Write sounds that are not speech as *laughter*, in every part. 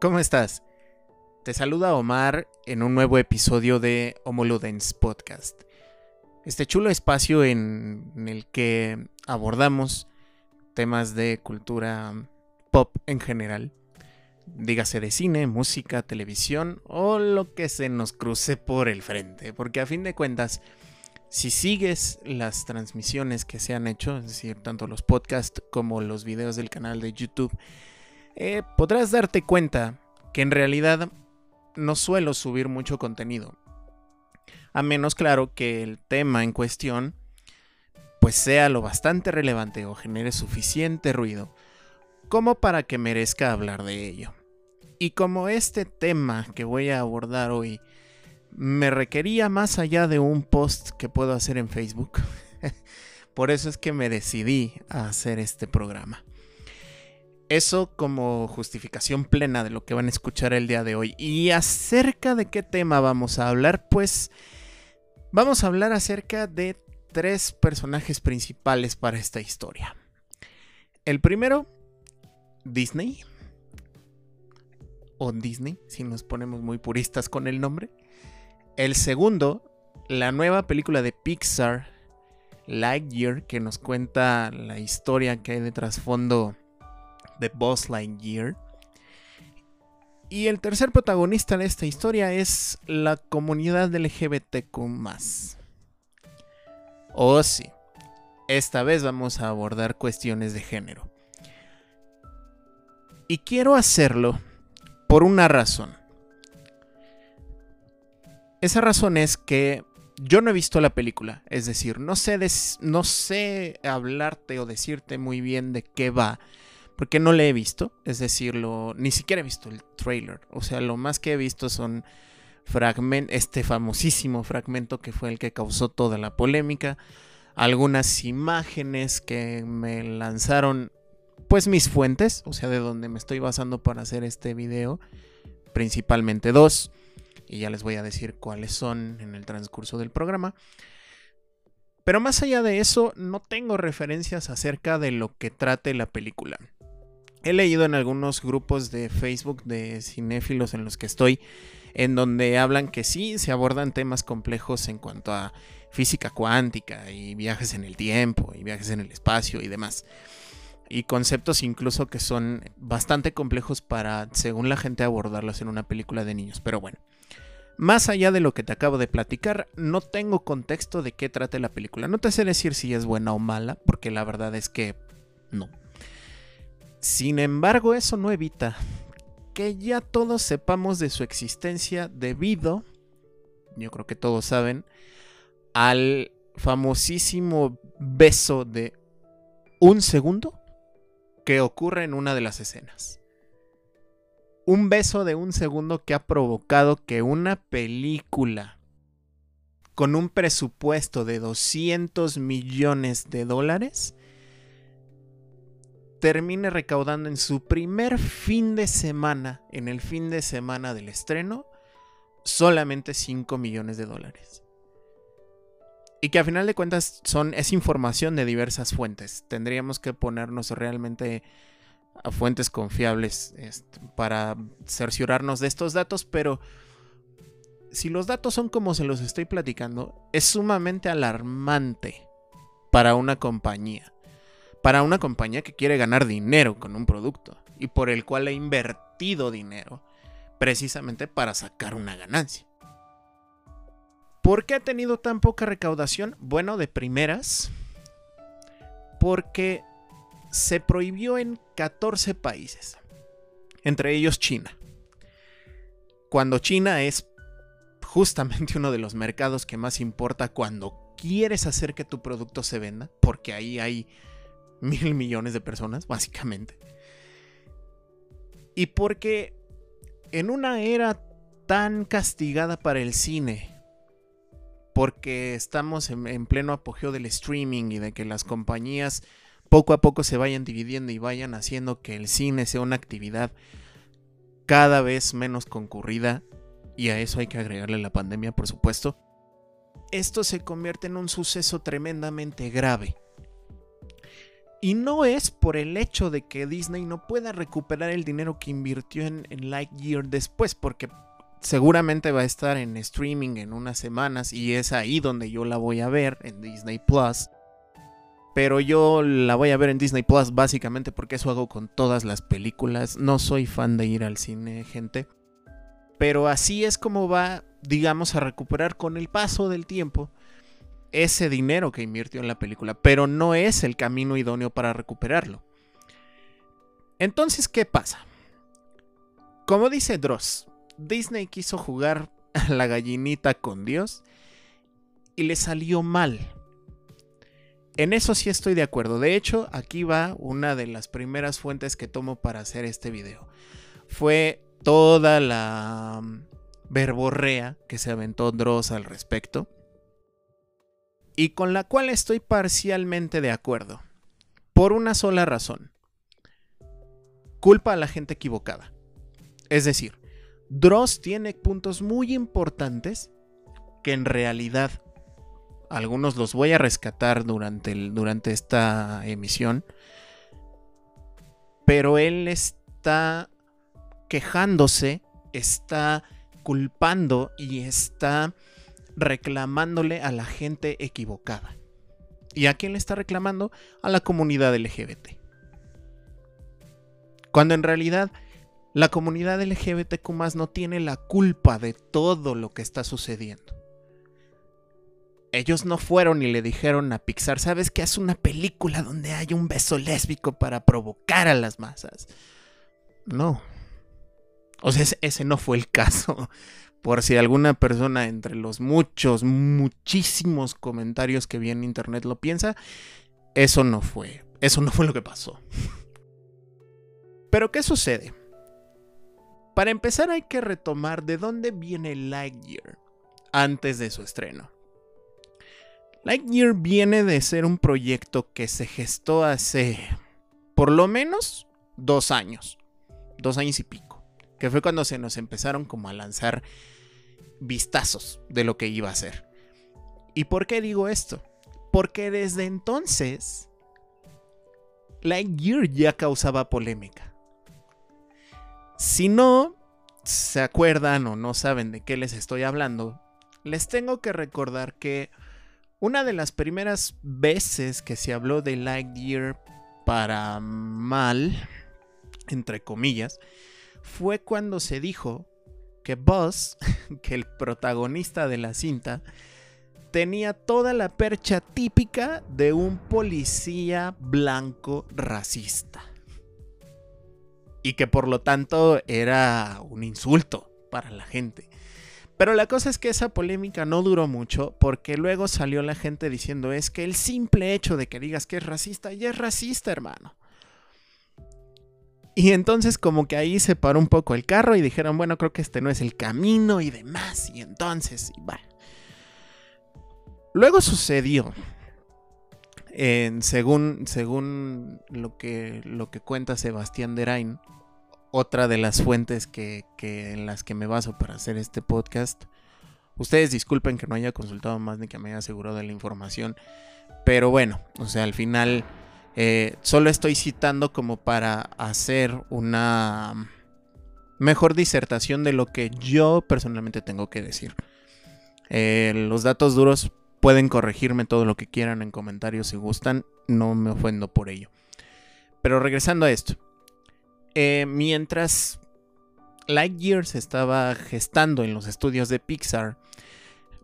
¿Cómo estás? Te saluda Omar en un nuevo episodio de Homoludens Podcast. Este chulo espacio en, el que abordamos temas de cultura pop en general. Dígase de cine, música, televisión o lo que se nos cruce por el frente. Porque a fin de cuentas, si sigues las transmisiones que se han hecho, es decir, tanto los podcasts como los videos del canal de YouTube, eh, podrás darte cuenta que en realidad no suelo subir mucho contenido. A menos claro que el tema en cuestión pues sea lo bastante relevante o genere suficiente ruido como para que merezca hablar de ello. Y como este tema que voy a abordar hoy me requería más allá de un post que puedo hacer en Facebook. *laughs* Por eso es que me decidí a hacer este programa. Eso como justificación plena de lo que van a escuchar el día de hoy. Y acerca de qué tema vamos a hablar, pues vamos a hablar acerca de tres personajes principales para esta historia. El primero, Disney. O Disney, si nos ponemos muy puristas con el nombre. El segundo, la nueva película de Pixar, Lightyear, que nos cuenta la historia que hay de trasfondo de Buzz Lightyear. Y el tercer protagonista de esta historia es la comunidad LGBTQ. Oh, sí. Esta vez vamos a abordar cuestiones de género. Y quiero hacerlo por una razón. Esa razón es que yo no he visto la película, es decir, no sé, no sé hablarte o decirte muy bien de qué va, porque no la he visto, es decir, ni siquiera he visto el trailer, o sea, lo más que he visto son fragmentos, este famosísimo fragmento que fue el que causó toda la polémica, algunas imágenes que me lanzaron, pues mis fuentes, o sea, de donde me estoy basando para hacer este video, principalmente dos y ya les voy a decir cuáles son en el transcurso del programa. Pero más allá de eso, no tengo referencias acerca de lo que trate la película. He leído en algunos grupos de Facebook de cinéfilos en los que estoy, en donde hablan que sí se abordan temas complejos en cuanto a física cuántica y viajes en el tiempo y viajes en el espacio y demás. Y conceptos incluso que son bastante complejos para, según la gente, abordarlos en una película de niños. Pero bueno, más allá de lo que te acabo de platicar, no tengo contexto de qué trate la película. No te sé decir si es buena o mala, porque la verdad es que no. Sin embargo, eso no evita que ya todos sepamos de su existencia debido, yo creo que todos saben, al famosísimo beso de un segundo que ocurre en una de las escenas. Un beso de un segundo que ha provocado que una película con un presupuesto de 200 millones de dólares termine recaudando en su primer fin de semana, en el fin de semana del estreno, solamente 5 millones de dólares. Y que a final de cuentas son, es información de diversas fuentes. Tendríamos que ponernos realmente a fuentes confiables este, para cerciorarnos de estos datos, pero si los datos son como se los estoy platicando, es sumamente alarmante para una compañía. Para una compañía que quiere ganar dinero con un producto y por el cual ha invertido dinero precisamente para sacar una ganancia. ¿Por qué ha tenido tan poca recaudación? Bueno, de primeras, porque se prohibió en 14 países, entre ellos China. Cuando China es justamente *laughs* uno de los mercados que más importa cuando quieres hacer que tu producto se venda, porque ahí hay *laughs* mil millones de personas, básicamente. Y porque en una era tan castigada para el cine, porque estamos en, en pleno apogeo del streaming y de que las compañías poco a poco se vayan dividiendo y vayan haciendo que el cine sea una actividad cada vez menos concurrida, y a eso hay que agregarle la pandemia, por supuesto, esto se convierte en un suceso tremendamente grave. Y no es por el hecho de que Disney no pueda recuperar el dinero que invirtió en, Lightyear después, porque seguramente va a estar en streaming en unas semanas y es ahí donde yo la voy a ver en Disney Plus. Pero yo la voy a ver en Disney Plus básicamente porque eso hago con todas las películas. No soy fan de ir al cine, gente. Pero así es como va, digamos, a recuperar con el paso del tiempo ese dinero que invirtió en la película. Pero no es el camino idóneo para recuperarlo. Entonces, ¿qué pasa? Como dice Dross, Disney quiso jugar a la gallinita con Dios y le salió mal. En eso sí estoy de acuerdo. De hecho, aquí va una de las primeras fuentes que tomo para hacer este video. Fue toda la mm, verborrea que se aventó Dross al respecto. Y con la cual estoy parcialmente de acuerdo. Por una sola razón. Culpa a la gente equivocada. Es decir, Dross tiene puntos muy importantes que en realidad algunos los voy a rescatar durante, durante esta emisión. Pero él está quejándose, está culpando y está reclamándole a la gente equivocada. ¿Y a quién le está reclamando? A la comunidad LGBT. Cuando en realidad la comunidad LGBTQ no tiene la culpa de todo lo que está sucediendo. Ellos no fueron y le dijeron a Pixar, ¿sabes que es una película donde hay un beso lésbico para provocar a las masas? No. O sea, ese no fue el caso. Por si alguna persona entre los muchos, muchísimos comentarios que vi en internet lo piensa, eso no fue. Eso no fue lo que pasó. Pero ¿qué sucede? Para empezar hay que retomar de dónde viene Lightyear antes de su estreno. Lightyear viene de ser un proyecto que se gestó hace por lo menos dos años, dos años y pico, que fue cuando se nos empezaron como a lanzar vistazos de lo que iba a ser. ¿Y por qué digo esto? Porque desde entonces Lightyear ya causaba polémica. Si no se acuerdan o no saben de qué les estoy hablando, les tengo que recordar que una de las primeras veces que se habló de Lightyear para mal, entre comillas, fue cuando se dijo que Buzz, *laughs* que el protagonista de la cinta, tenía toda la percha típica de un policía blanco racista y que por lo tanto era un insulto para la gente. Pero la cosa es que esa polémica no duró mucho porque luego salió la gente diciendo es que el simple hecho de que digas que es racista ya es racista, hermano. Y entonces como que ahí se paró un poco el carro y dijeron, bueno, creo que este no es el camino y demás. Y entonces, y Luego sucedió, según, según lo, que, lo que cuenta Sebastián Derain, otra de las fuentes que, en las que me baso para hacer este podcast. Ustedes disculpen que no haya consultado más ni que me haya asegurado de la información. Pero bueno, o sea, al final eh, solo estoy citando como para hacer una mejor disertación de lo que yo personalmente tengo que decir. Eh, los datos duros pueden corregirme todo lo que quieran en comentarios si gustan, no me ofendo por ello. Pero regresando a esto. Eh, mientras Lightyear se estaba gestando en los estudios de Pixar,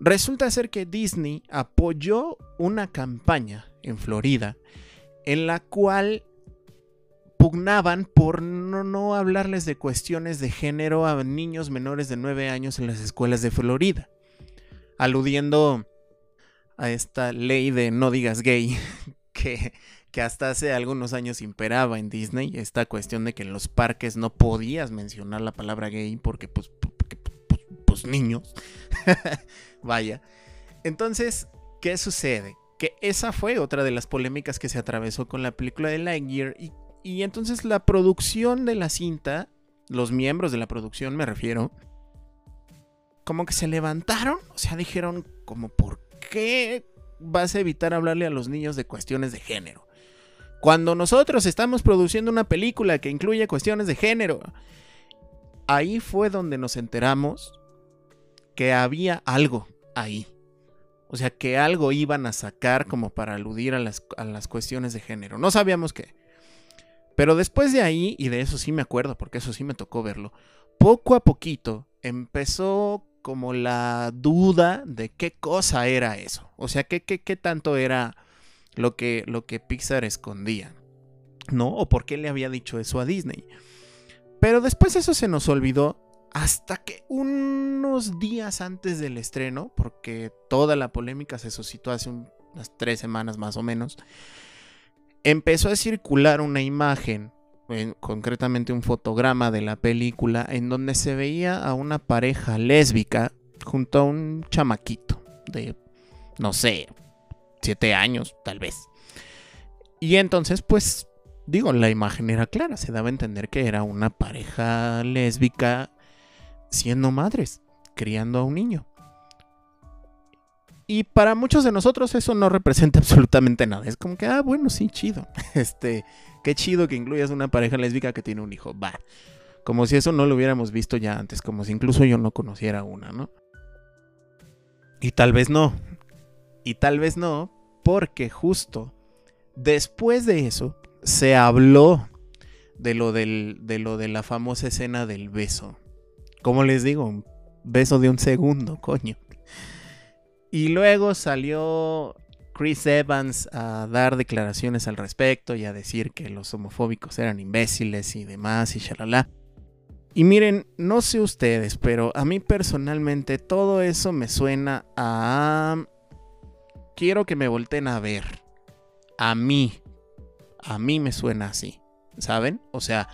resulta ser que Disney apoyó una campaña en Florida en la cual pugnaban por no, no, hablarles de cuestiones de género a niños menores de 9 años en las escuelas de Florida, aludiendo a esta ley de no digas gay *laughs* que que hasta hace algunos años imperaba en Disney, esta cuestión de que en los parques no podías mencionar la palabra gay porque pues, pues, pues, niños, *laughs* vaya. Entonces, ¿qué sucede? Que esa fue otra de las polémicas que se atravesó con la película de Lightyear y, entonces la producción de la cinta, los miembros de la producción me refiero, como que se levantaron, o sea, dijeron como, ¿por qué vas a evitar hablarle a los niños de cuestiones de género? Cuando nosotros estamos produciendo una película que incluye cuestiones de género, ahí fue donde nos enteramos que había algo ahí. O sea, que algo iban a sacar como para aludir a las, a las cuestiones de género. No sabíamos qué. Pero después de ahí, y de eso sí me acuerdo, porque eso sí me tocó verlo, poco a poquito empezó como la duda de qué cosa era eso. O sea, qué, qué, qué tanto era lo que, lo que Pixar escondía. ¿No? O por qué le había dicho eso a Disney. Pero después eso se nos olvidó hasta que unos días antes del estreno, porque toda la polémica se suscitó hace unas tres semanas más o menos, empezó a circular una imagen, concretamente un fotograma de la película, en donde se veía a una pareja lésbica junto a un chamaquito de, no sé, siete años, tal vez. Y entonces, pues, digo, la imagen era clara, se daba a entender que era una pareja lésbica siendo madres, criando a un niño. Y para muchos de nosotros eso no representa *laughs* absolutamente nada. Es como que, ah, bueno, sí, chido. *laughs* Este, qué chido que incluyas una pareja lésbica que tiene un hijo. Va. Como si eso no lo hubiéramos visto ya antes, como si incluso yo no conociera una, ¿no? Y tal vez no. Y tal vez no, porque justo después de eso se habló de lo, del, de lo de la famosa escena del beso. Como les digo, un beso de un segundo, *laughs* coño. Y luego salió Chris Evans a dar declaraciones al respecto y a decir que los homofóbicos eran imbéciles y demás y shalala. Y miren, no sé ustedes, pero a mí personalmente todo eso me suena a... Quiero que me volteen a ver. A mí. A mí me suena así. ¿Saben? O sea,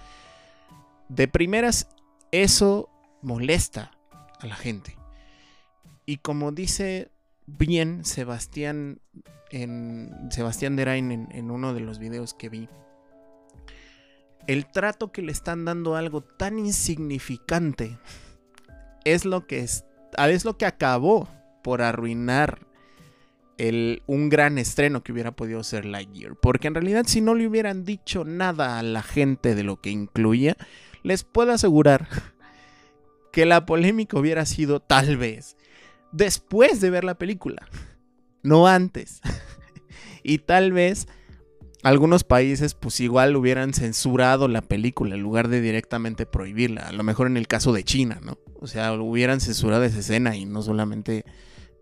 de primeras, eso molesta a la gente. Y como dice bien Sebastián en Sebastián Derain en, uno de los videos que vi. El trato que le están dando a algo tan insignificante es lo que es, es lo que acabó por arruinar el, un gran estreno que hubiera podido ser Lightyear. Porque en realidad si no le hubieran dicho nada a la gente de lo que incluía, les puedo asegurar que la polémica hubiera sido tal vez después de ver la película, *laughs* no antes. *laughs* y tal vez algunos países pues igual hubieran censurado la película en lugar de directamente prohibirla. A lo mejor en el caso de China, ¿no? O sea, hubieran censurado esa escena y no solamente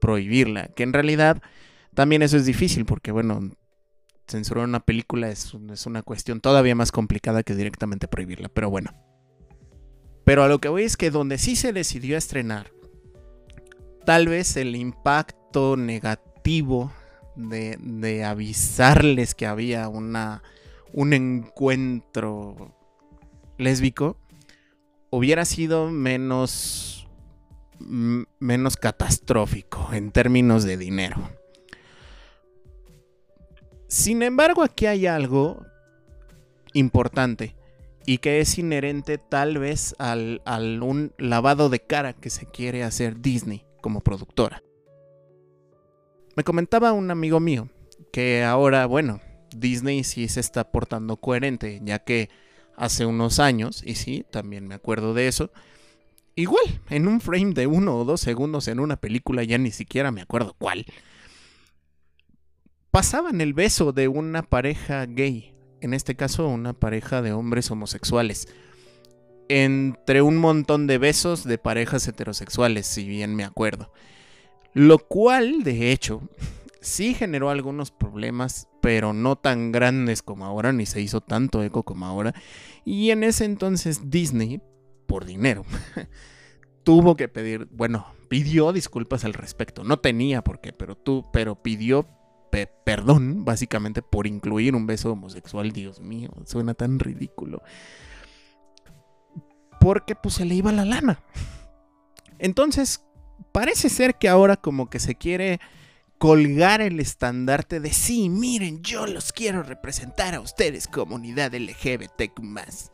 prohibirla. Que en realidad también eso es difícil porque, bueno, censurar una película es, es una cuestión todavía más complicada que directamente prohibirla. Pero bueno. Pero a lo que voy es que donde sí se decidió estrenar tal vez el impacto negativo de, avisarles que había una, un encuentro lésbico hubiera sido menos, menos catastrófico en términos de dinero. Sin embargo, aquí hay algo importante y que es inherente tal vez al, un lavado de cara que se quiere hacer Disney como productora. Me comentaba un amigo mío que ahora, bueno, Disney sí se está portando coherente, ya que hace unos años, y sí, también me acuerdo de eso, igual, en un frame de uno o dos segundos en una película, ya ni siquiera me acuerdo cuál, pasaban el beso de una pareja gay, en este caso una pareja de hombres homosexuales entre un montón de besos de parejas heterosexuales, si bien me acuerdo. Lo cual, de hecho, *laughs* sí generó algunos problemas, pero no tan grandes como ahora, ni se hizo tanto eco como ahora. Y en ese entonces Disney, por dinero, *laughs* tuvo que pedir, bueno, pidió disculpas al respecto. No tenía por qué, pero tú, pero pidió perdón, básicamente, por incluir un beso homosexual. Dios mío, suena tan ridículo porque pues se le iba la lana. Entonces, parece ser que ahora como que se quiere colgar el estandarte de sí, miren, yo los quiero representar a ustedes, comunidad LGBT más.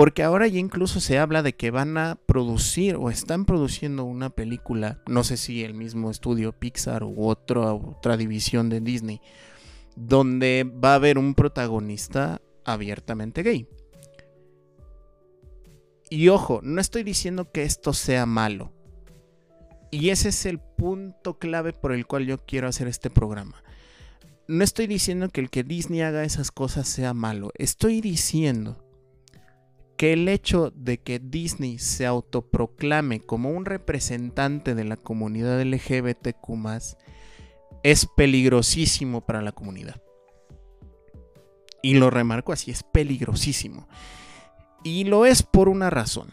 Porque ahora ya incluso se habla de que van a producir o están produciendo una película, no sé si el mismo estudio Pixar u otra, otra división de Disney, donde va a haber un protagonista abiertamente gay. Y ojo, no estoy diciendo que esto sea malo. Y ese es el punto clave por el cual yo quiero hacer este programa. No estoy diciendo que el que Disney haga esas cosas sea malo. Estoy diciendo que el hecho de que Disney se autoproclame como un representante de la comunidad LGBTQ es peligrosísimo para la comunidad. Y lo remarco así, es peligrosísimo. Y lo es por una razón.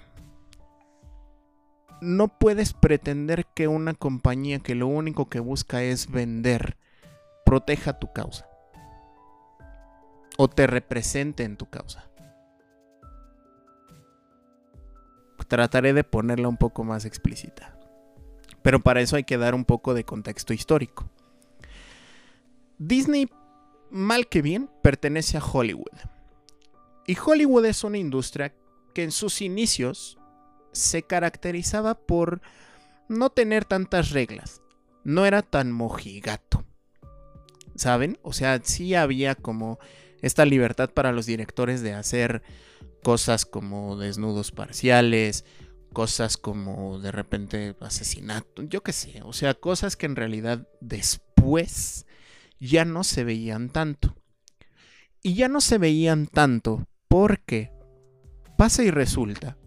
No puedes pretender que una compañía que lo único que busca es vender proteja tu causa. O te represente en tu causa. Trataré de ponerla un poco más explícita. Pero para eso hay que dar un poco de contexto histórico. Disney, mal que bien, pertenece a Hollywood y Hollywood es una industria que en sus inicios se caracterizaba por no tener tantas reglas. No era tan mojigato. ¿Saben? O sea, sí había como esta libertad para los directores de hacer cosas como desnudos parciales, cosas como de repente asesinato, yo qué sé, o sea, cosas que en realidad después ya no se veían tanto. Y ya no se veían tanto porque pasa y resulta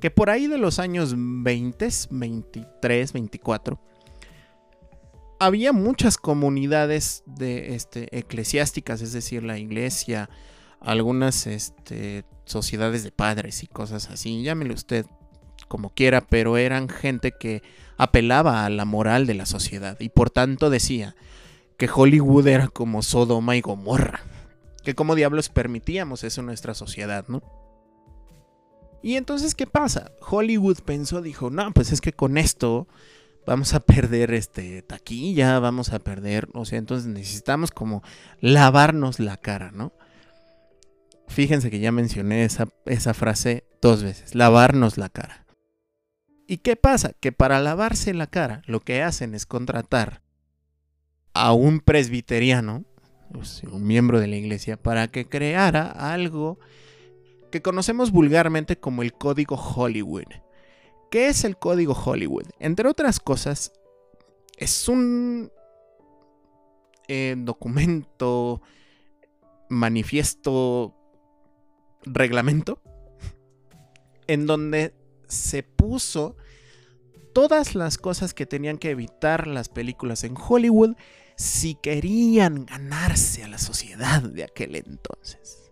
que por ahí de los años 20, 23, 24, había muchas comunidades de, este, eclesiásticas, es decir, la iglesia, algunas este, sociedades de padres y cosas así, llámele usted como quiera, pero eran gente que apelaba a la moral de la sociedad y por tanto decía que Hollywood era como Sodoma y Gomorra que como diablos permitíamos eso en nuestra sociedad, ¿no? Y entonces, ¿qué pasa? Hollywood pensó, dijo, no, pues es que con esto vamos a perder este taquilla, vamos a perder, o sea, entonces necesitamos como lavarnos la cara, ¿no? Fíjense que ya mencioné esa, esa frase dos veces, lavarnos la cara. ¿Y qué pasa? Que para lavarse la cara lo que hacen es contratar a un presbiteriano un miembro de la iglesia, para que creara algo que conocemos vulgarmente como el código Hollywood. ¿Qué es el código Hollywood? Entre otras cosas, es un eh, documento, manifiesto, reglamento, en donde se puso todas las cosas que tenían que evitar las películas en Hollywood si querían ganarse a la sociedad de aquel entonces.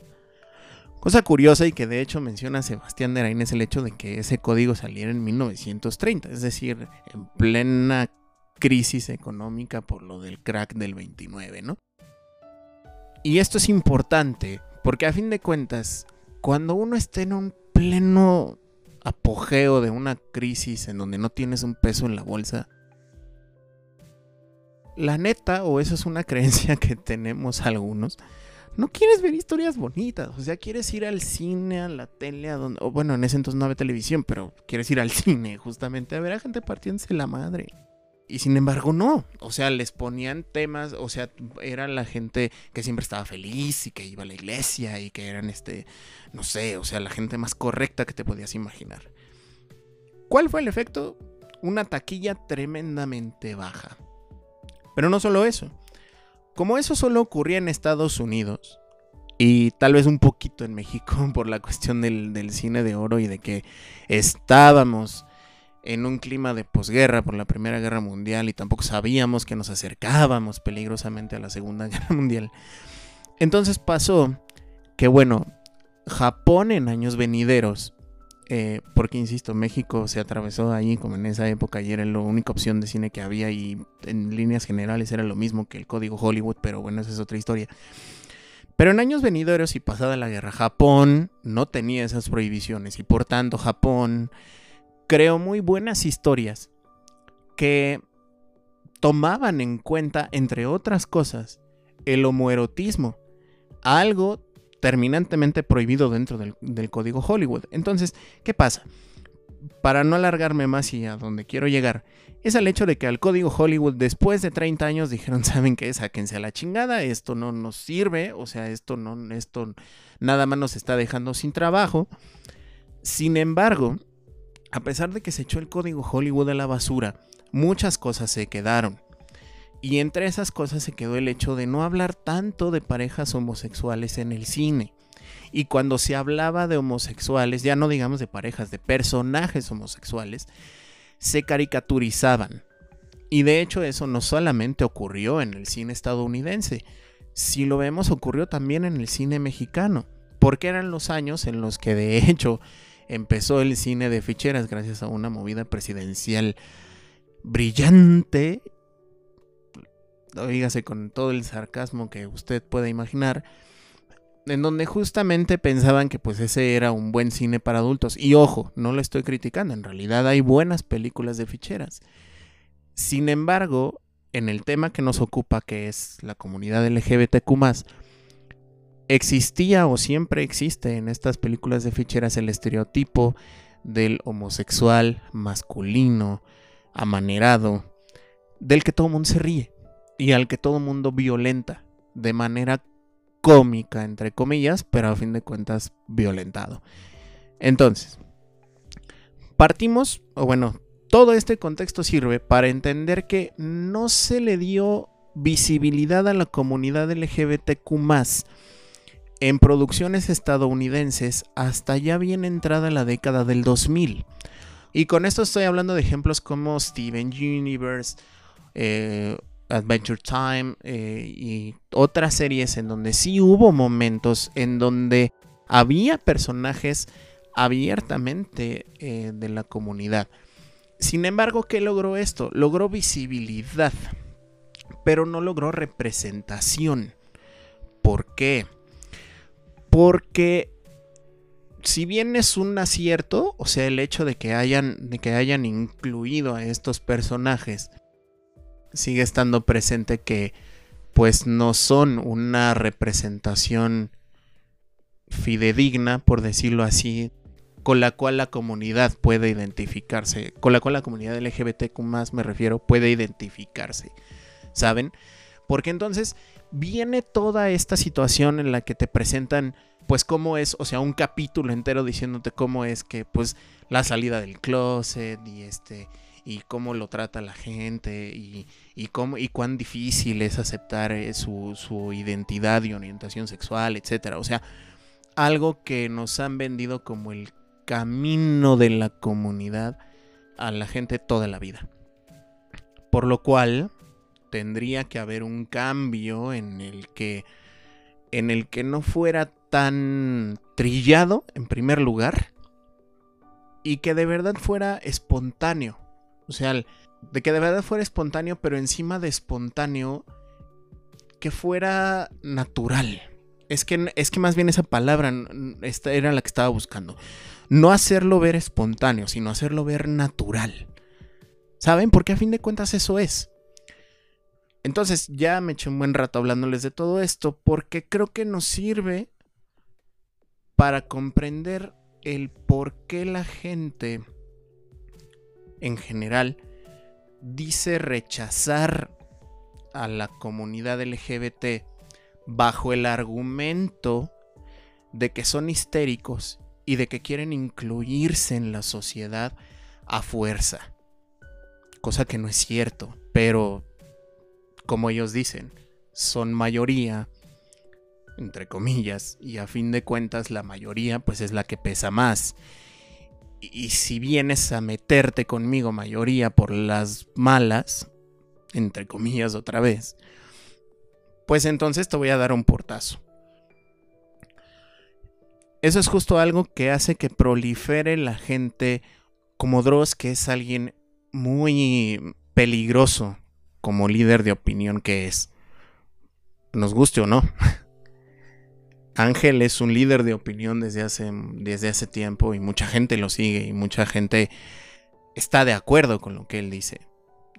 Cosa curiosa y que de hecho menciona Sebastián de es el hecho de que ese código saliera en 1930, es decir, en plena crisis económica por lo del crack del 29, ¿no? Y esto es importante porque a fin de cuentas, cuando uno está en un pleno apogeo de una crisis en donde no tienes un peso en la bolsa, la neta, o eso es una *laughs* creencia que tenemos algunos, no quieres ver historias bonitas, o sea, quieres ir al cine, a la tele, a donde, o bueno, en ese entonces no había televisión, pero quieres ir al *laughs* cine justamente a ver a gente partiéndose la madre. Y sin embargo, no. O sea, les ponían temas, o sea, era la gente que siempre estaba feliz y que iba a la iglesia y que eran este, no sé, o sea, la gente más correcta que te podías imaginar. ¿Cuál fue el efecto? Una taquilla tremendamente baja. Pero no solo eso. Como eso solo ocurría en Estados Unidos y tal vez un poquito en México *laughs* por la cuestión del, cine de oro y de que estábamos en un clima de posguerra por la Primera Guerra Mundial y tampoco sabíamos que nos acercábamos peligrosamente a la Segunda *laughs* Guerra Mundial. Entonces pasó que, bueno, Japón en años venideros eh, porque insisto, México se atravesó ahí como en esa época y era la única opción de cine que había y en líneas generales era lo mismo que el código Hollywood, pero bueno, esa es otra historia. Pero en años venideros y pasada la guerra, Japón no tenía esas prohibiciones y por tanto Japón creó muy buenas historias que tomaban en cuenta, entre otras cosas, el homoerotismo, algo terminantemente prohibido dentro del, código Hollywood. Entonces, ¿qué pasa? para no alargarme más y a donde quiero llegar, es el hecho de que al código Hollywood después de 30 años dijeron, *laughs* ¿saben qué? Sáquense a la chingada, esto no nos sirve, o sea, esto no, esto nada más nos está dejando sin trabajo. Sin embargo, a pesar de que se echó el código Hollywood a la basura, muchas cosas se quedaron. Y entre esas cosas se quedó el hecho de no hablar tanto de parejas homosexuales en el cine. Y cuando se hablaba de homosexuales, ya no digamos de parejas, de personajes homosexuales, se caricaturizaban. Y de hecho eso no solamente ocurrió en el cine estadounidense, si lo vemos ocurrió también en el cine mexicano, porque eran los años en los que de hecho empezó el cine de ficheras gracias a una movida presidencial brillante, oígase con todo el sarcasmo que usted pueda imaginar, en donde justamente pensaban que pues ese era un buen cine para adultos. Y ojo, no lo estoy criticando, en realidad hay buenas películas de ficheras. Sin embargo, en el tema que nos ocupa, que es la comunidad LGBTQ, existía o siempre existe en estas películas de ficheras el estereotipo del homosexual masculino, amanerado, del que todo el mundo se ríe y al que todo el mundo violenta de manera cómica, entre comillas, pero a fin de cuentas violentado. Entonces, partimos, o bueno, todo este contexto sirve para entender que no se le dio visibilidad a la comunidad LGBTQ en producciones estadounidenses hasta ya bien entrada la década del 2000. Y con esto estoy hablando de ejemplos como Steven Universe, eh, Adventure Time eh, y otras series en donde sí hubo momentos en donde había personajes abiertamente eh, de la comunidad. Sin embargo, ¿qué logró esto? Logró visibilidad, pero no logró representación. ¿Por qué? Porque si bien es un acierto, o sea, el hecho de que hayan, de que hayan incluido a estos personajes sigue estando presente que pues no son una representación fidedigna, por decirlo así, con la cual la comunidad puede identificarse, con la cual la comunidad LGBTQ más me refiero, puede identificarse, ¿saben? Porque entonces viene toda esta situación en la que te presentan, pues cómo es, o sea, un capítulo entero diciéndote cómo es que, pues, la salida del closet y este, y cómo lo trata la gente y, cómo, y cuán difícil es aceptar eh, su, su identidad y orientación sexual, etcétera. O sea, algo que nos han vendido como el camino de la comunidad a la gente toda la vida. Por lo cual tendría que haber un cambio en el que en el que no fuera tan trillado en primer lugar y que de verdad fuera espontáneo. O sea, de que de verdad fuera espontáneo, pero encima de espontáneo, que fuera natural. Es que, es que más bien esa palabra esta era la que estaba buscando. No hacerlo ver espontáneo, sino hacerlo ver natural. ¿Saben? Porque a fin de cuentas eso es. Entonces ya me eché un buen rato hablándoles de todo esto porque creo que nos sirve para comprender el por qué la gente en general dice rechazar a la comunidad LGBT bajo el argumento de que son histéricos y de que quieren incluirse en la sociedad a fuerza. Cosa que no es cierto, pero como ellos dicen, son mayoría, entre comillas, y a fin de cuentas la mayoría pues es la que pesa más y si vienes a meterte conmigo mayoría por las malas, entre comillas otra vez, pues entonces te voy a dar un portazo. Eso es justo algo que hace que prolifere la gente como Dross, que es alguien muy peligroso como líder de opinión que es. Nos guste o no. *laughs* Ángel es un líder de opinión desde hace, desde hace tiempo y mucha gente lo sigue y mucha gente está de acuerdo con lo que él dice.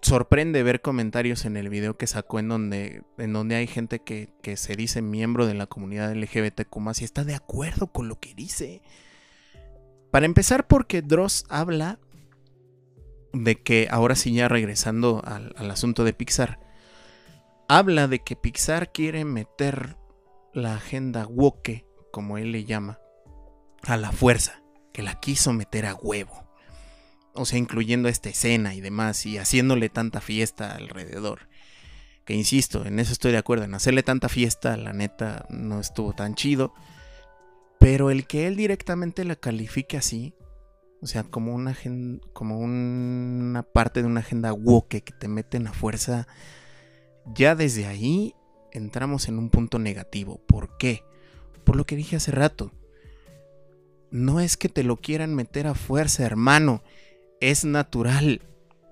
Sorprende ver comentarios en el video que sacó en donde, en donde hay gente que, que se dice miembro de la comunidad LGBTQ y está de acuerdo con lo que dice. Para empezar, porque Dross habla de que, ahora sí ya regresando al, asunto de Pixar, habla de que Pixar quiere meter la agenda woke, como él le llama, a la fuerza, que la quiso meter a huevo. O sea, incluyendo esta escena y demás, y haciéndole tanta fiesta alrededor. Que insisto, en eso estoy de acuerdo, en hacerle tanta fiesta, la neta, no estuvo tan chido. Pero el que él directamente la califique así, o sea, como una, como una parte de una agenda woke que te meten a fuerza, ya desde ahí entramos en un punto negativo. ¿Por qué? Por lo que dije hace rato. No es que te lo quieran meter a fuerza, hermano. Es natural.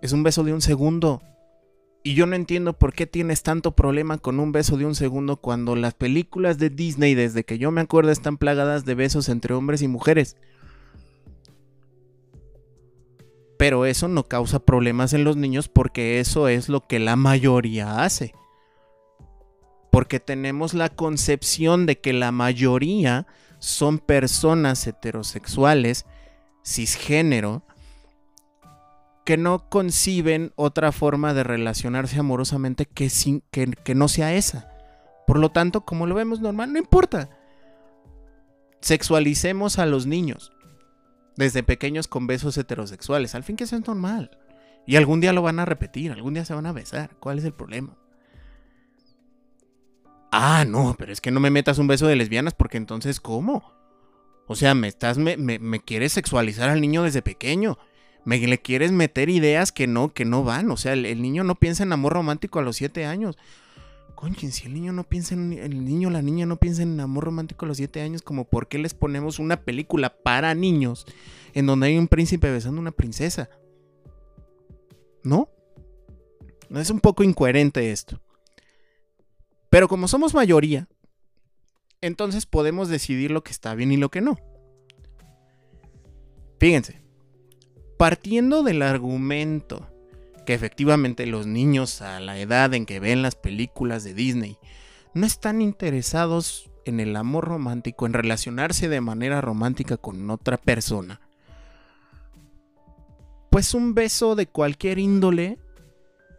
Es un beso de un segundo. Y yo no entiendo por qué tienes tanto problema con un beso de un segundo cuando las películas de Disney, desde que yo me acuerdo, están plagadas de besos entre hombres y mujeres. Pero eso no causa problemas en los niños porque eso es lo que la mayoría hace. Porque tenemos la concepción de que la mayoría son personas heterosexuales, cisgénero, que no conciben otra forma de relacionarse amorosamente que, sin, que, que no sea esa. Por lo tanto, como lo vemos normal, no importa. Sexualicemos a los niños desde pequeños con besos heterosexuales. Al fin que eso es normal. Y algún día lo van a repetir, algún día se van a besar. ¿Cuál es el problema? Ah, no, pero es que no me metas un beso de lesbianas porque entonces, ¿cómo? O sea, me estás, me, me quieres sexualizar al niño desde pequeño me le quieres meter ideas que no, que no van. O sea, el, niño no piensa en amor romántico a los 7 años. Conchen, si el niño no piensa en. El niño o la niña no piensa en amor romántico a los 7 años, como por qué les ponemos una película para niños en donde hay un príncipe besando a una princesa. ¿No? Es un poco incoherente esto. Pero como somos mayoría, entonces podemos decidir lo que está bien y lo que no. Fíjense, partiendo del argumento que efectivamente los niños a la edad en que ven las películas de Disney no están interesados en el amor romántico, en relacionarse de manera romántica con otra persona, pues un beso de cualquier índole,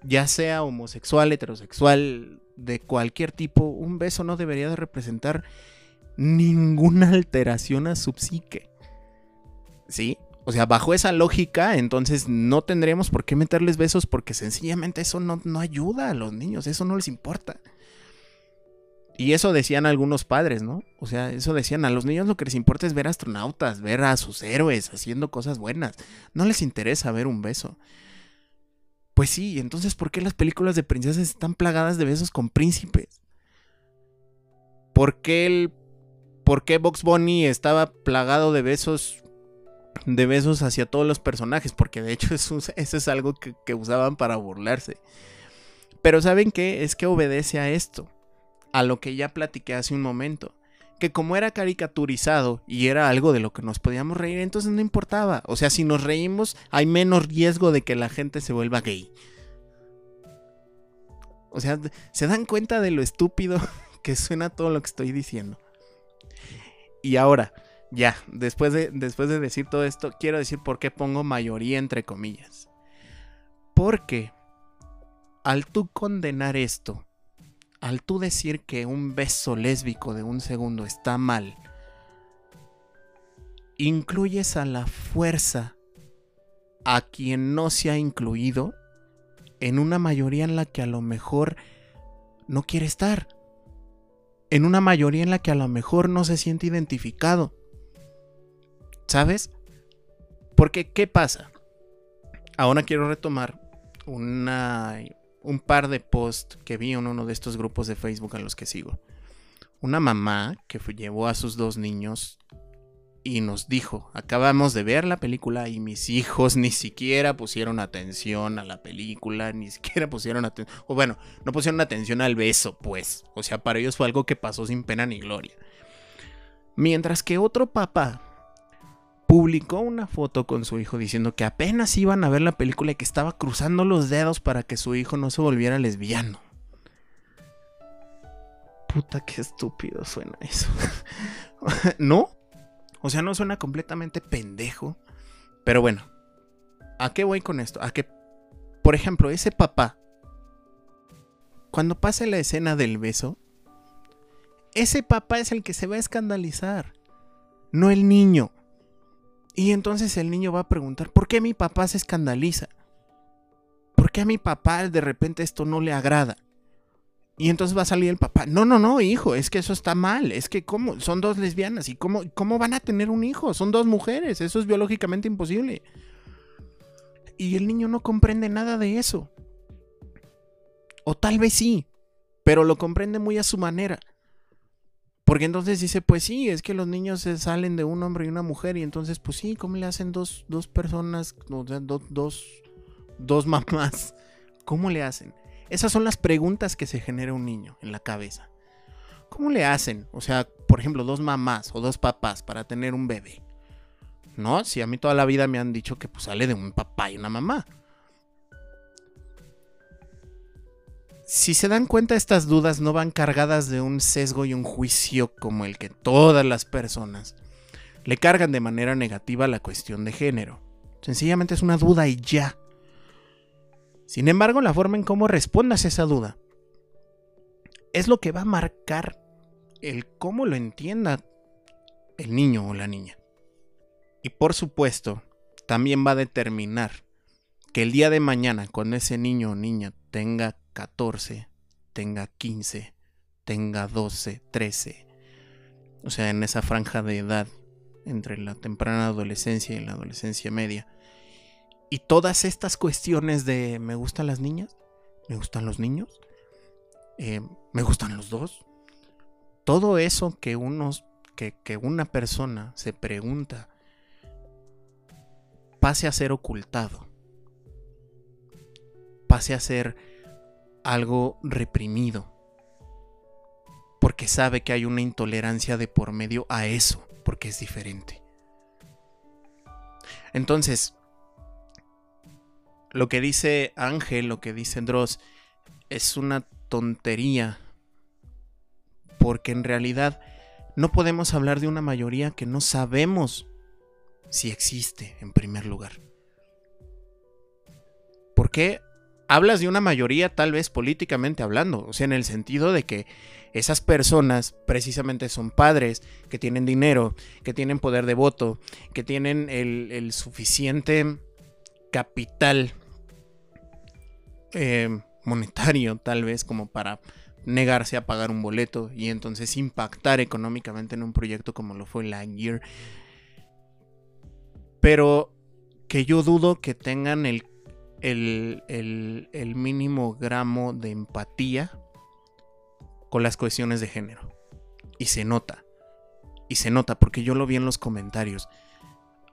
ya sea homosexual, heterosexual, de cualquier tipo, un beso no debería de representar ninguna alteración a su psique. ¿Sí? O sea, bajo esa lógica, entonces no tendremos por qué meterles besos porque sencillamente eso no, no ayuda a los niños, eso no les importa. Y eso decían algunos padres, ¿no? O sea, eso decían, a los niños lo que les importa es ver astronautas, ver a sus héroes haciendo cosas buenas. No les interesa ver un beso. Pues sí, entonces, ¿por qué las películas de princesas están plagadas de besos con príncipes? ¿Por qué el... ¿Por qué Box Bunny estaba plagado de besos de besos hacia todos los personajes, porque de hecho *laughs* eso, es algo que, usaban para burlarse. Pero ¿saben qué? Es que obedece a esto, a lo que ya platiqué hace un momento. Que como era caricaturizado y era algo de lo que nos podíamos reír, entonces no importaba. O sea, si nos reímos, hay menos riesgo de que la gente se vuelva gay. O sea, ¿se dan cuenta de lo estúpido *laughs* que suena todo lo que estoy diciendo? Y ahora, ya, después de, después de decir todo esto, quiero decir por qué pongo mayoría entre comillas. Porque al tú condenar esto, al tú decir que un beso lésbico de un segundo está mal, incluyes a la fuerza a quien no se ha incluido en una mayoría en la que a lo mejor no quiere estar. En una mayoría en la que a lo mejor no se siente identificado. ¿Sabes? Porque, ¿qué pasa? Ahora quiero retomar una, un par de posts que vi en uno de estos grupos de Facebook a los que sigo. Una mamá que llevó a sus dos niños y nos dijo, acabamos de ver la película y mis hijos ni siquiera pusieron atención a la película, ni siquiera pusieron atención, o bueno, no pusieron atención al beso, pues. O sea, para ellos fue algo que pasó sin pena ni gloria. Mientras que otro papá publicó una foto con su hijo diciendo que apenas iban a ver la película y que estaba cruzando los dedos para que su hijo no se volviera lesbiano. Puta, qué estúpido suena eso. *laughs* ¿No? O sea, no suena completamente pendejo. Pero bueno, ¿a qué voy con esto? A que, por ejemplo, ese papá, cuando pase la escena del beso, ese papá es el que se va a escandalizar, no el niño. Y entonces el niño va a preguntar, ¿por qué mi papá se escandaliza? ¿Por qué a mi papá de repente esto no le agrada? Y entonces va a salir el papá. No, no, no, hijo, es que eso está mal. Es que ¿cómo? Son dos lesbianas. ¿Y cómo, cómo van a tener un hijo? Son dos mujeres. Eso es biológicamente imposible. Y el niño no comprende nada de eso. O tal vez sí, pero lo comprende muy a su manera. Porque entonces dice, pues sí, es que los niños se salen de un hombre y una mujer. Y entonces, pues sí, ¿cómo le hacen dos, dos personas, o dos, dos *laughs* mamás? ¿Cómo le hacen? Esas son las preguntas que se genera un niño en la cabeza. ¿Cómo le hacen? O sea, por ejemplo, dos mamás o dos papás para tener un bebé. ¿No? Si a mí toda la vida me han dicho que pues, sale de un papá y una mamá. Si se dan cuenta, estas dudas no van cargadas de un sesgo y un juicio como el que todas las personas le cargan de manera negativa a la cuestión de género. Sencillamente es una duda y ya. Sin embargo, la forma en cómo respondas esa duda es lo que va a marcar el cómo lo entienda el niño o la niña. Y por supuesto, también va a determinar que el día de mañana, cuando ese niño o niña tenga 14, tenga 15, tenga 12, 13, o sea, en esa franja de edad entre la temprana adolescencia y la adolescencia media, y todas estas cuestiones de me gustan las niñas, me gustan los niños, eh, me gustan los dos. Todo eso que, unos, que, que una persona se pregunta pase a ser ocultado, pase a ser algo reprimido, porque sabe que hay una intolerancia de por medio a eso, porque es diferente. Entonces, lo que dice Ángel, lo que dice Dross, es una tontería. Porque en realidad no podemos hablar de una mayoría que no sabemos si existe en primer lugar. ¿Por qué hablas de una mayoría tal vez políticamente hablando? O sea, en el sentido de que esas personas precisamente son padres que tienen dinero, que tienen poder de voto, que tienen el, suficiente capital eh, monetario, tal vez, como para negarse a pagar un boleto y entonces impactar económicamente en un proyecto como lo fue Lightyear. Pero que yo dudo que tengan el, el, mínimo gramo de empatía con las cuestiones de género. Y se nota. Y se nota porque yo lo vi en los comentarios.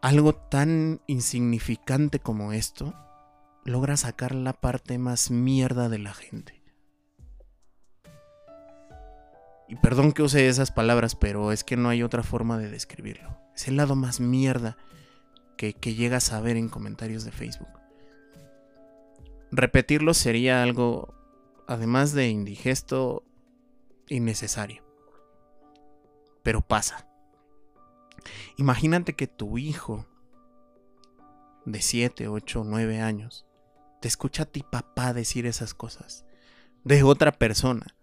Algo tan insignificante como esto logra sacar la parte más mierda de la gente. Y perdón que use esas palabras, pero es que no hay otra forma de describirlo. Es el lado más mierda que, llegas a ver en comentarios de Facebook. Repetirlo sería algo, además de indigesto, innecesario. Pero pasa. Imagínate que tu hijo de 7, 8, 9 años te escucha a ti papá decir esas cosas de otra persona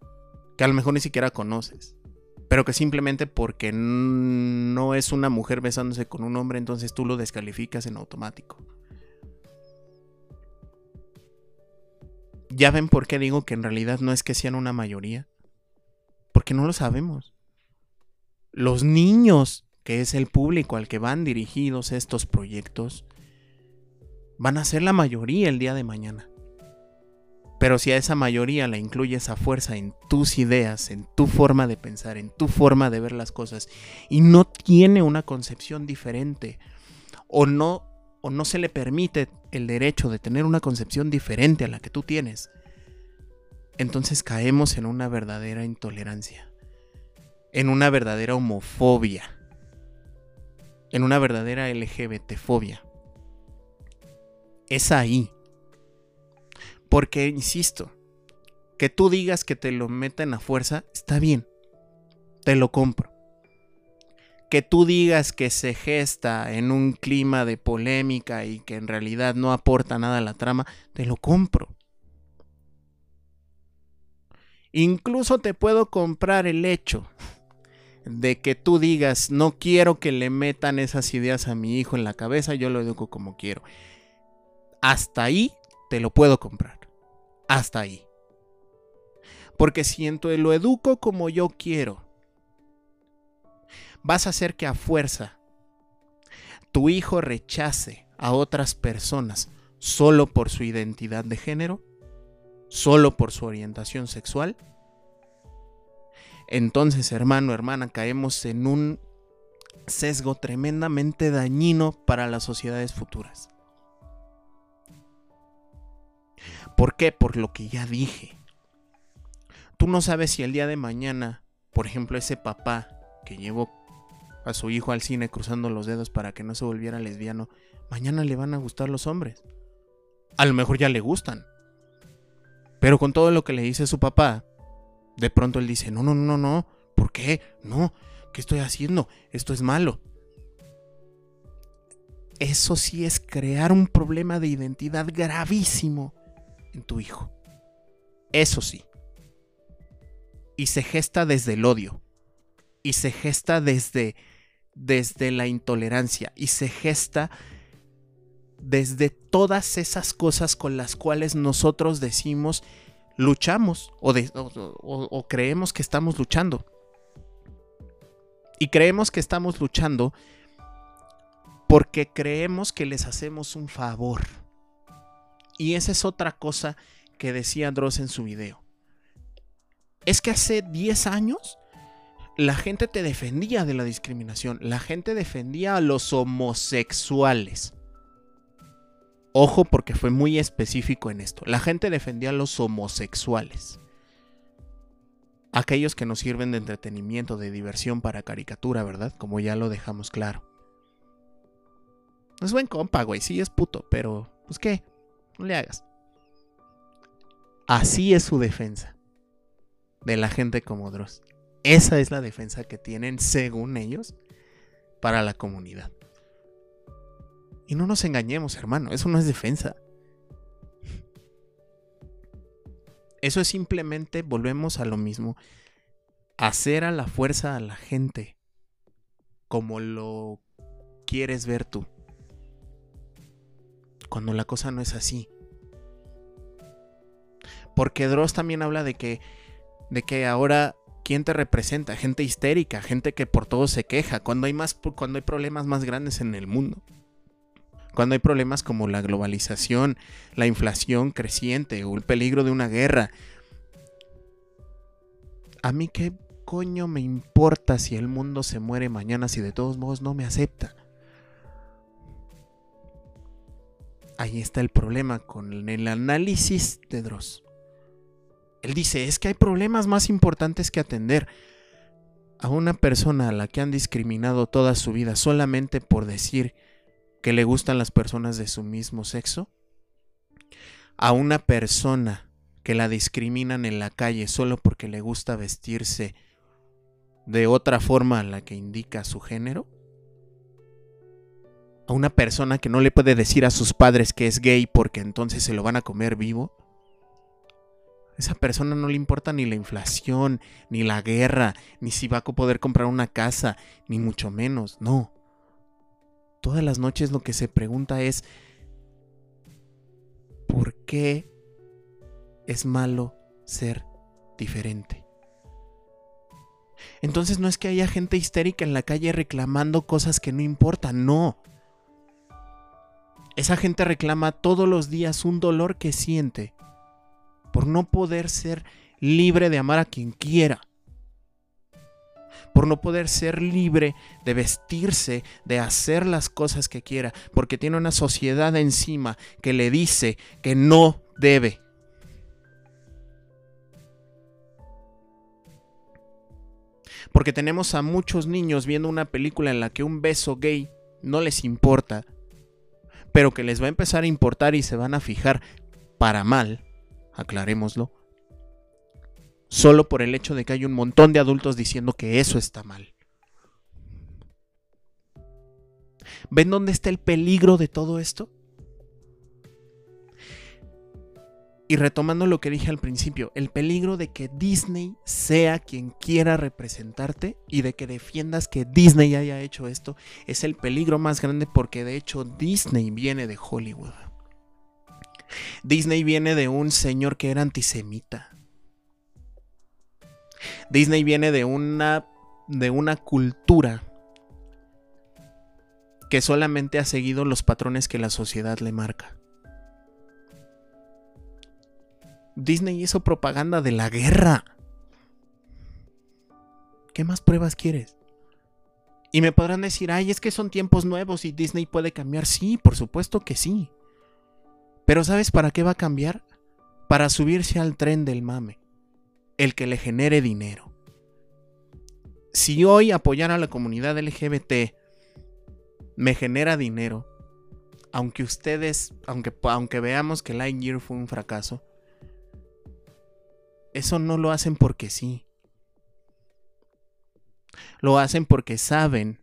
que a lo mejor ni siquiera conoces, pero que simplemente porque no es una mujer besándose con un hombre, entonces tú lo descalificas en automático. Ya ven por qué digo que en realidad no es que sean una mayoría, porque no lo sabemos. Los niños, que es el público al que van dirigidos estos proyectos, van a ser la mayoría el día de mañana. Pero si a esa mayoría la incluyes a fuerza en tus ideas, en tu forma de pensar, en tu forma de ver las cosas, y no tiene una concepción diferente, o no, o no se le permite el derecho de tener una concepción diferente a la que tú tienes, entonces caemos en una verdadera intolerancia, en una verdadera homofobia, en una verdadera LGBTfobia es ahí. Porque, insisto, que tú digas que te lo meten a fuerza, está bien. Te lo compro. Que tú digas que se gesta en un clima de polémica y que en realidad no aporta nada a la trama, te lo compro. Incluso te puedo comprar el hecho de que tú digas, no quiero que le metan esas ideas a mi hijo en la cabeza, yo lo educo como quiero. Hasta ahí te lo puedo comprar. Hasta ahí. Porque siento lo educo como yo quiero, vas a hacer que a fuerza tu hijo rechace a otras personas solo por su identidad de género, solo por su orientación sexual, entonces hermano, hermana, caemos en un sesgo tremendamente dañino para las sociedades futuras. ¿Por qué? Por lo que ya dije. Tú no sabes si el día de mañana, por ejemplo, ese papá que llevó a su hijo al cine cruzando los dedos para que no se volviera lesbiano, mañana le van a gustar los hombres. A lo mejor ya le gustan. Pero con todo lo que le dice su papá, de pronto él dice, no, no, no, no, ¿por qué? No, ¿qué estoy haciendo? Esto es malo. Eso sí es crear un problema de identidad gravísimo en tu hijo. Eso sí. Y se gesta desde el odio. Y se gesta desde desde la intolerancia y se gesta desde todas esas cosas con las cuales nosotros decimos luchamos o, creemos que estamos luchando. Y creemos que estamos luchando porque creemos que les hacemos un favor. Y esa es otra cosa que decía Dross en su video. Es que hace 10 años la gente te defendía de la discriminación, la gente defendía a los homosexuales. Ojo porque fue muy específico en esto. La gente defendía a los homosexuales. Aquellos que nos sirven de entretenimiento, de diversión para caricatura, ¿verdad? Como ya lo dejamos claro. Es buen compa, güey. Sí es puto, pero pues qué, no le hagas. Así es su defensa de la gente como Dross. Esa es la defensa que tienen, según ellos, para la comunidad. Y no nos engañemos, hermano, eso no es defensa. Eso es simplemente, volvemos a lo mismo, hacer a la fuerza a la gente como lo quieres ver tú. Cuando la cosa no es así. Porque Dross también habla de que, de que ahora ¿quién te representa? Gente histérica, gente que por todo se queja, cuando hay, más, cuando hay problemas más grandes en el mundo. Cuando hay problemas como la globalización, la inflación creciente o el peligro de una guerra. A mí qué coño me importa si el mundo se muere mañana si de todos modos no me acepta. Ahí está el problema con el análisis de Dross. Él dice, es que hay problemas más importantes que atender. A una persona a la que han discriminado toda su vida solamente por decir que le gustan las personas de su mismo sexo. A una persona que la discriminan en la calle solo porque le gusta vestirse de otra forma a la que indica su género. A una persona que no le puede decir a sus padres que es gay porque entonces se lo van a comer vivo esa persona no le importa ni la inflación, ni la guerra, ni si va a poder comprar una casa, ni mucho menos, no. Todas las noches lo que se pregunta es, ¿por qué es malo ser diferente? Entonces no es que haya gente histérica en la calle reclamando cosas que no importan, no. Esa gente reclama todos los días un dolor que siente por no poder ser libre de amar a quien quiera, por no poder ser libre de vestirse, de hacer las cosas que quiera, porque tiene una sociedad encima que le dice que no debe. Porque tenemos a muchos niños viendo una película en la que un beso gay no les importa, pero que les va a empezar a importar y se van a fijar para mal aclarémoslo, solo por el hecho de que hay un montón de adultos diciendo que eso está mal. ¿Ven dónde está el peligro de todo esto? Y retomando lo que dije al principio, el peligro de que Disney sea quien quiera representarte y de que defiendas que Disney haya hecho esto es el peligro más grande porque de hecho Disney viene de Hollywood. Disney viene de un señor que era antisemita. Disney viene de una de una cultura que solamente ha seguido los patrones que la sociedad le marca. Disney hizo propaganda de la guerra. ¿Qué más pruebas quieres? Y me podrán decir, ay, es que son tiempos nuevos y Disney puede cambiar. Sí, por supuesto que sí. Pero ¿sabes para qué va a cambiar? Para subirse al tren del mame. El que le genere dinero. Si hoy apoyar a la comunidad LGBT me genera dinero, aunque ustedes, aunque, aunque veamos que Lightyear fue un fracaso, eso no lo hacen porque sí. Lo hacen porque saben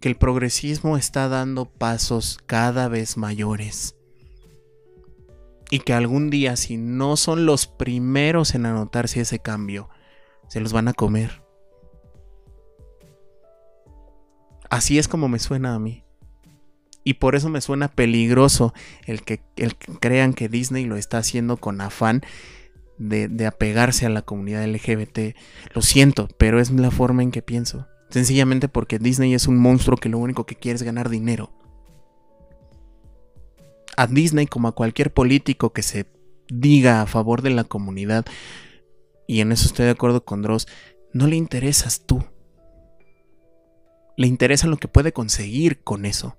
que el progresismo está dando pasos cada vez mayores. Y que algún día, si no son los primeros en anotarse ese cambio, se los van a comer. Así es como me suena a mí. Y por eso me suena peligroso el que, el crean que Disney lo está haciendo con afán de, apegarse a la comunidad LGBT. Lo siento, pero es la forma en que pienso. Sencillamente porque Disney es un monstruo que lo único que quiere es ganar dinero. A Disney, como a cualquier político que se diga a favor de la comunidad, y en eso estoy de acuerdo con Dross, no le interesas tú. Le interesa lo que puede conseguir con eso.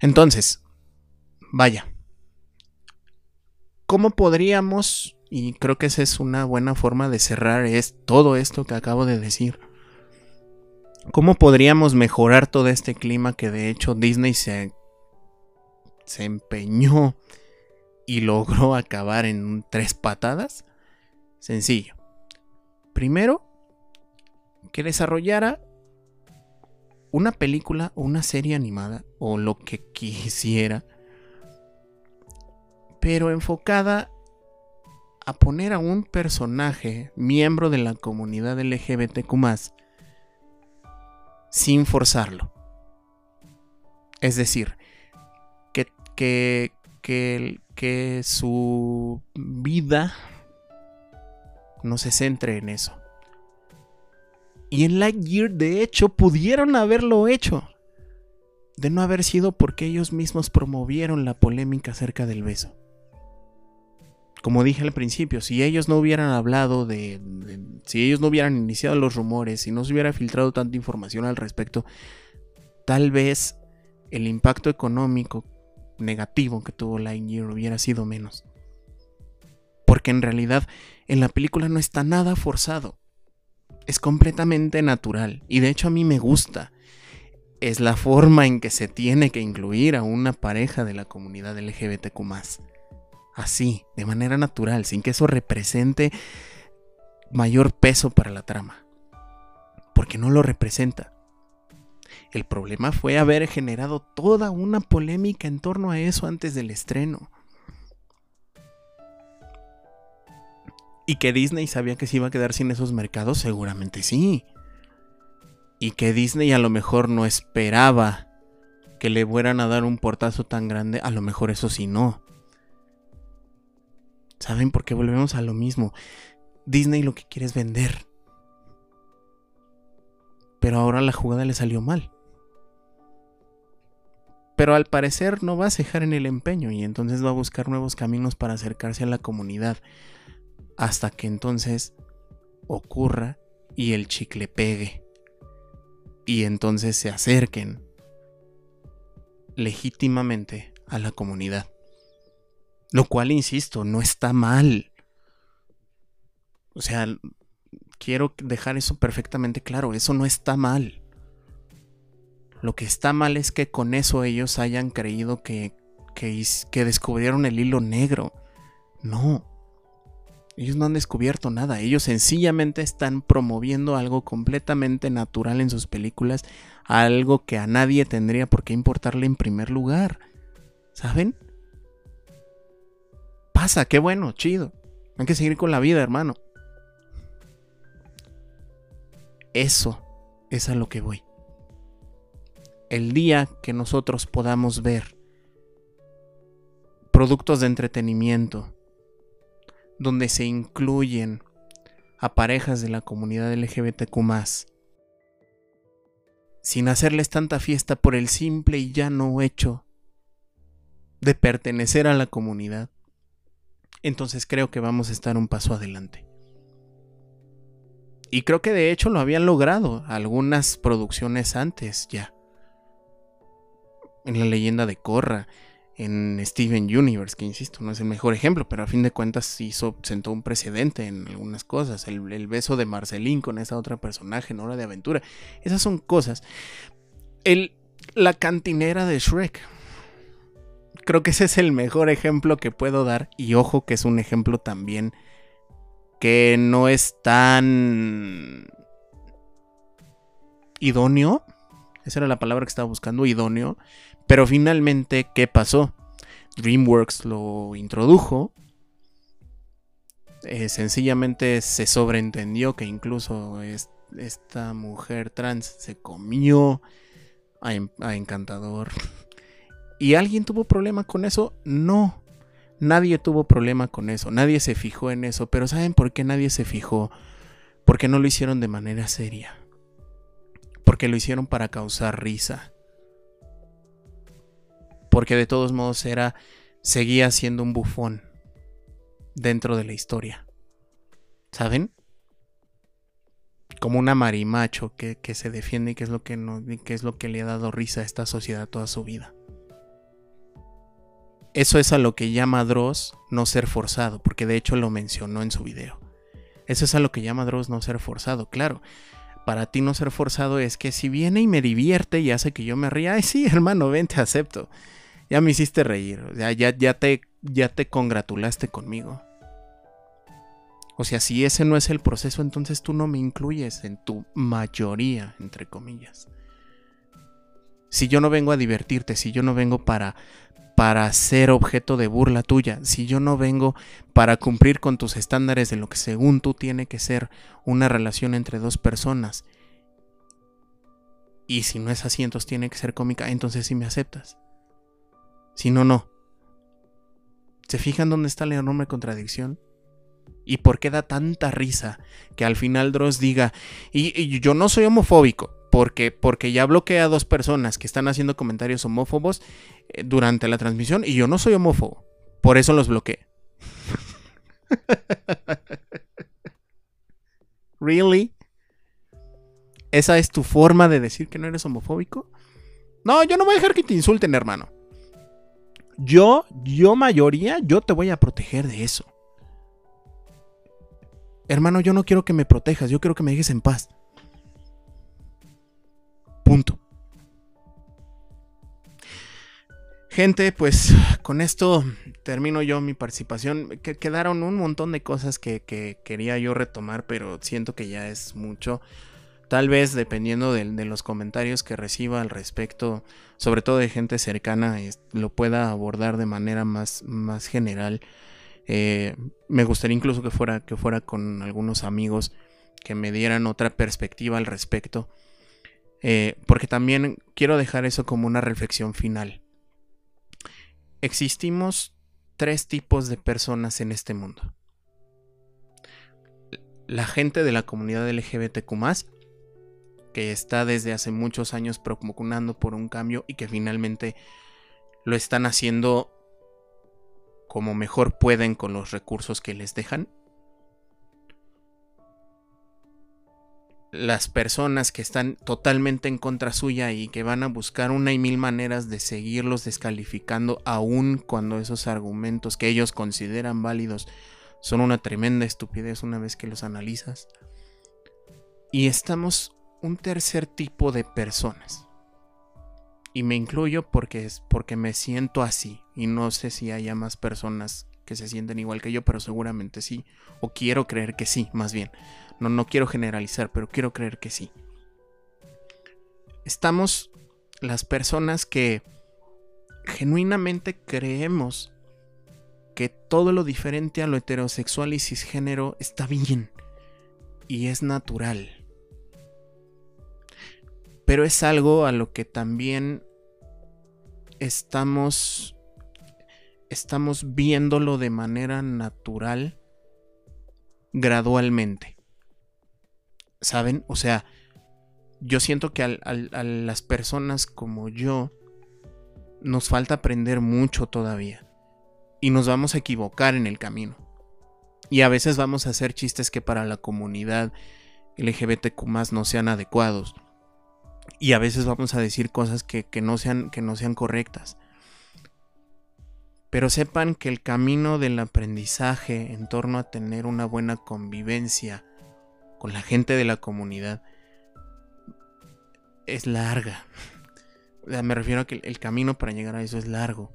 Entonces, vaya, ¿cómo podríamos, y creo que esa es una buena forma de cerrar es todo esto que acabo de decir, ¿cómo podríamos mejorar todo este clima que de hecho Disney se, se empeñó y logró acabar en tres patadas? Sencillo. Primero, que desarrollara una película o una serie animada o lo que quisiera, pero enfocada a poner a un personaje miembro de la comunidad LGBTQ sin forzarlo. Es decir, que, que, que, que su vida no se centre en eso. Y en Lightyear, de hecho, pudieron haberlo hecho. De no haber sido porque ellos mismos promovieron la polémica acerca del beso. Como dije al principio, si ellos no hubieran hablado de, Si ellos no hubieran iniciado los rumores, si no se hubiera filtrado tanta información al respecto, tal vez el impacto económico negativo que tuvo Lightyear hubiera sido menos. Porque en realidad en la película no está nada forzado es completamente natural y de hecho a mí me gusta. Es la forma en que se tiene que incluir a una pareja de la comunidad LGBTQ. Así, de manera natural, sin que eso represente mayor peso para la trama. Porque no lo representa. El problema fue haber generado toda una polémica en torno a eso antes del estreno. ¿Y que Disney sabía que se iba a quedar sin esos mercados? Seguramente sí. Y que Disney a lo mejor no esperaba que le fueran a dar un portazo tan grande, a lo mejor eso sí no. ¿Saben por qué volvemos a lo mismo? Disney lo que quiere es vender. Pero ahora la jugada le salió mal. Pero al parecer no va a cejar en el empeño y entonces va a buscar nuevos caminos para acercarse a la comunidad hasta que entonces ocurra y el chicle pegue. Y entonces se acerquen legítimamente a la comunidad. Lo cual, insisto, no está mal. O sea, quiero dejar eso perfectamente claro, eso no está mal. Lo que está mal es que con eso ellos hayan creído que, que, que descubrieron el hilo negro. No, Ellos no han descubierto nada. Ellos sencillamente están promoviendo algo completamente natural en sus películas. Algo que a nadie tendría por qué importarle en primer lugar. ¿Saben? Pasa, qué bueno, chido. Hay que seguir con la vida, hermano. Eso es a lo que voy. El día que nosotros podamos ver productos de entretenimiento donde se incluyen a parejas de la comunidad LGBTQ sin hacerles tanta fiesta por el simple y llano hecho de pertenecer a la comunidad, entonces creo que vamos a estar un paso adelante. Y creo que de hecho lo habían logrado algunas producciones antes ya. En la leyenda de Korra, en Steven Universe, que insisto, no es el mejor ejemplo, pero a fin de cuentas hizo, sentó un precedente en algunas cosas. El, beso de Marcelín con esa otra personaje en Hora de Aventura. Esas son cosas. El, la cantinera de Shrek. Creo que ese es el mejor ejemplo que puedo dar. Y ojo que es un ejemplo también que no es tan idóneo. Esa era la palabra que estaba buscando, idóneo. Pero finalmente, ¿qué pasó? DreamWorks lo introdujo. Eh, sencillamente se sobreentendió que incluso esta mujer trans se comió a, a Encantador. *laughs* ¿Y alguien tuvo problema con eso? No. Nadie tuvo problema con eso. Nadie se fijó en eso. Pero ¿saben por qué nadie se fijó? Porque no lo hicieron de manera seria. Porque lo hicieron para causar risa porque de todos modos era seguía siendo un bufón dentro de la historia. ¿Saben? Como una marimacho que, que se defiende y es lo que no, que es lo que le ha dado risa a esta sociedad toda su vida. Eso es a lo que llama Dross no ser forzado, porque de hecho lo mencionó en su video. Eso es a lo que llama Dross no ser forzado, claro. Para ti no ser forzado es que si viene y me divierte y hace que yo me ría, ay sí, *laughs* hermano, ven, te acepto ya me hiciste reír, ya, ya, ya, te, ya te congratulaste conmigo. O sea, si ese no es el proceso, entonces tú no me incluyes en tu mayoría, entre comillas. Si yo no vengo a divertirte, si yo no vengo para para ser objeto de burla tuya, si yo no vengo para cumplir con tus estándares de lo que según tú tiene que ser una relación entre dos personas, y si no es así, entonces tiene que ser cómica, entonces sí me aceptas. Si no, no. ¿Se fijan dónde está la enorme contradicción? ¿Y por qué da tanta risa que al final Dross diga, y, yo no soy homofóbico, porque, porque ya bloqueé a dos personas que están haciendo comentarios homófobos durante la transmisión y yo no soy homófobo, por eso los bloqueé. *laughs* ¿Really? ¿Esa es tu forma de decir que no eres homofóbico? No, yo no voy a dejar que te insulten, hermano. Yo, yo mayoría, yo te voy a proteger de eso. Hermano, yo no quiero que me protejas, yo quiero que me dejes en paz. Gente, pues con esto termino yo mi participación. Que quedaron un montón de cosas que, que, quería yo retomar, pero siento que ya es mucho. Tal vez dependiendo de, los comentarios que reciba al respecto, sobre todo de gente cercana, lo pueda abordar de manera más, más general. Eh, me gustaría incluso que fuera, que fuera con algunos amigos que me dieran otra perspectiva al respecto. Eh, porque también quiero dejar eso como una reflexión final. Existimos tres tipos de personas en este mundo. La gente de la comunidad LGBTQ que está desde hace muchos años promocionando por un cambio y que finalmente lo están haciendo como mejor pueden con los recursos que les dejan. Las personas que están totalmente en contra suya y que van a buscar una y mil maneras de seguirlos descalificando aun cuando esos argumentos que ellos consideran válidos son una tremenda estupidez una vez que los analizas. Y estamos un tercer tipo de personas. Y me incluyo porque es porque me siento así y no sé si haya más personas que se sienten igual que yo, pero seguramente sí. O quiero creer que sí, más bien. No, no quiero generalizar, pero quiero creer que sí. Estamos las personas que genuinamente creemos que todo lo diferente a lo heterosexual y cisgénero está bien y es natural. Pero es algo a lo que también estamos estamos viéndolo de manera natural gradualmente. ¿Saben? O sea, yo siento que a las personas como yo nos falta aprender mucho todavía. Y nos vamos a equivocar en el camino. Y a veces vamos a hacer chistes que para la comunidad LGBTQ no sean adecuados. Y a veces vamos a decir cosas que, no sean, que no sean correctas. Pero sepan que el camino del aprendizaje en torno a tener una buena convivencia con la gente de la comunidad es larga. Me refiero a que el camino para llegar a eso es largo.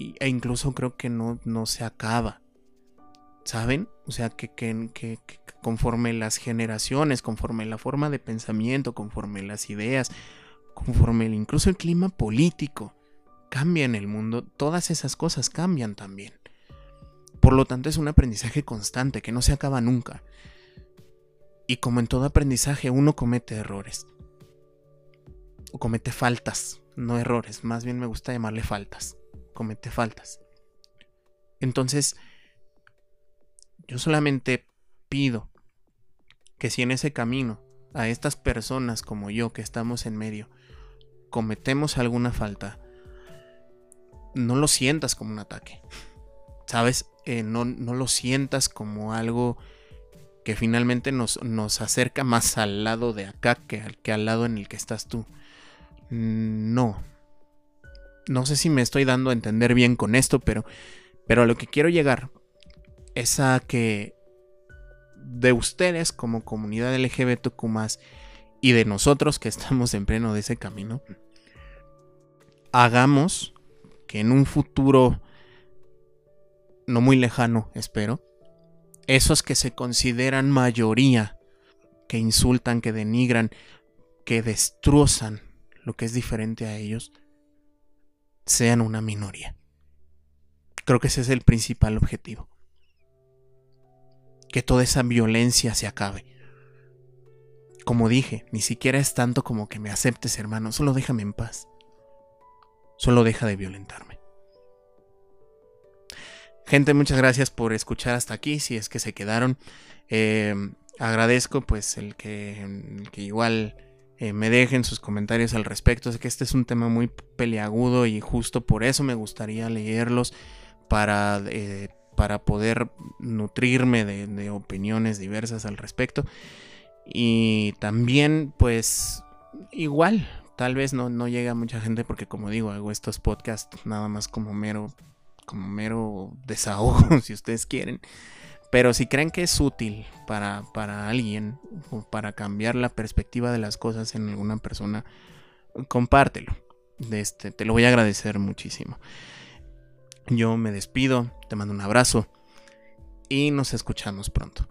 e incluso creo que no, no se acaba. ¿Saben? O sea, que, que, que, conforme las generaciones, conforme la forma de pensamiento, conforme las ideas, conforme incluso el clima político cambia en el mundo, todas esas cosas cambian también. Por lo tanto, es un aprendizaje constante que no se acaba nunca. Y como en todo aprendizaje, uno comete errores o comete faltas, no errores, más bien me gusta llamarle faltas, comete faltas. Entonces, yo solamente pido que si en ese camino a estas personas como yo que estamos en medio cometemos alguna falta, no lo sientas como un ataque. ¿Sabes? Eh, no, no, lo sientas como algo que finalmente nos, nos acerca más al lado de acá que al, que al lado en el que estás tú. No. No sé si me estoy dando a entender bien con esto, pero, pero a lo que quiero llegar es a que de ustedes como comunidad LGBTQ y de nosotros que estamos en pleno de ese camino, hagamos que en un futuro no muy lejano, espero, esos que se consideran mayoría, que insultan, que denigran, que destrozan lo que es diferente a ellos, sean una minoría. Creo que ese es el principal objetivo. Que toda esa violencia se acabe. Como dije, ni siquiera es tanto como que me aceptes, hermano, solo déjame en paz. Solo deja de violentarme. Gente, muchas gracias por escuchar hasta aquí, si es que se quedaron. Eh, agradezco pues el que, que igual eh, me dejen sus comentarios al respecto. Sé que este es un tema muy peleagudo y justo por eso me gustaría leerlos para, eh, para poder nutrirme de, opiniones diversas al respecto. Y también pues igual, tal vez no, no llega a mucha gente porque como digo, hago estos podcasts nada más como mero, como mero desahogo *laughs* si ustedes quieren. Pero si creen que es útil para, para alguien o para cambiar la perspectiva de las cosas en alguna persona, compártelo. De este, te lo voy a agradecer muchísimo. Yo me despido, te mando un abrazo y nos escuchamos pronto.